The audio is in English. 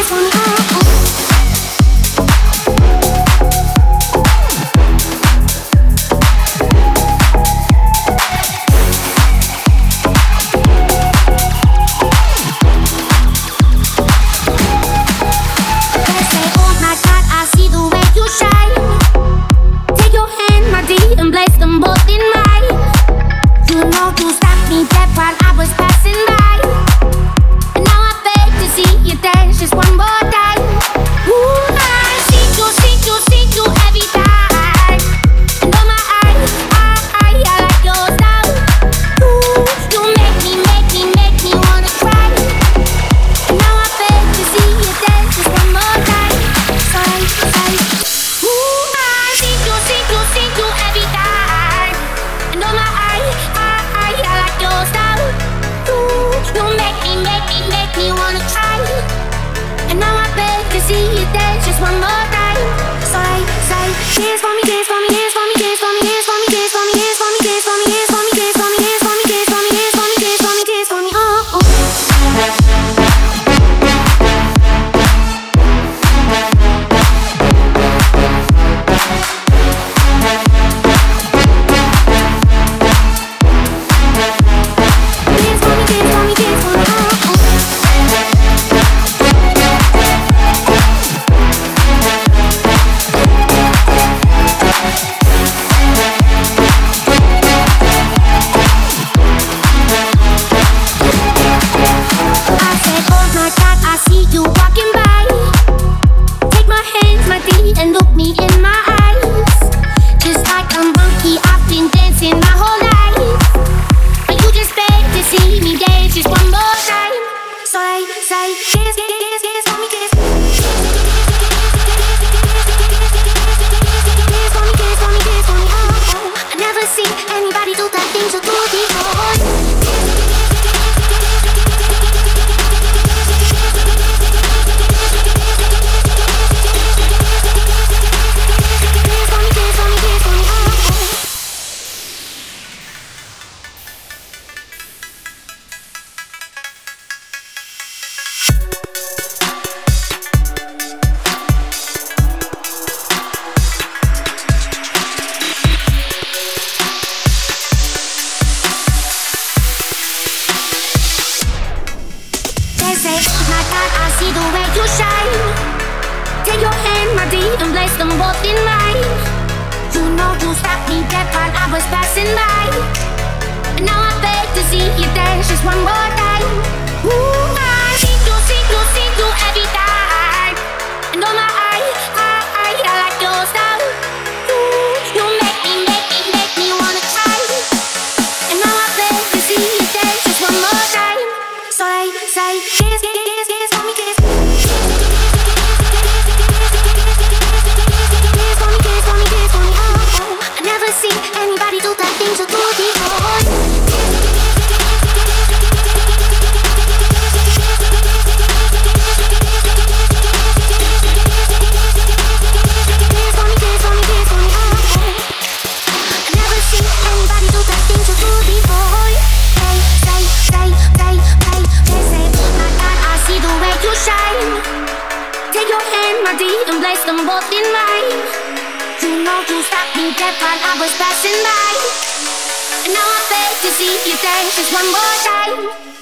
this one. see you there just one more time. So I say, here's my D and place them both in mine. You know you stopped me dead while I was passing by. And now I beg to see you dance just one more time. Ooh, I see you, see you, see you every time. And oh my I, I, I like your style. Ooh, you make me, make me, make me wanna try. And now I beg to see you dance just one more time. So I say, kiss. know stopped me dead I was passing by. And now I beg to see you dance just one more time.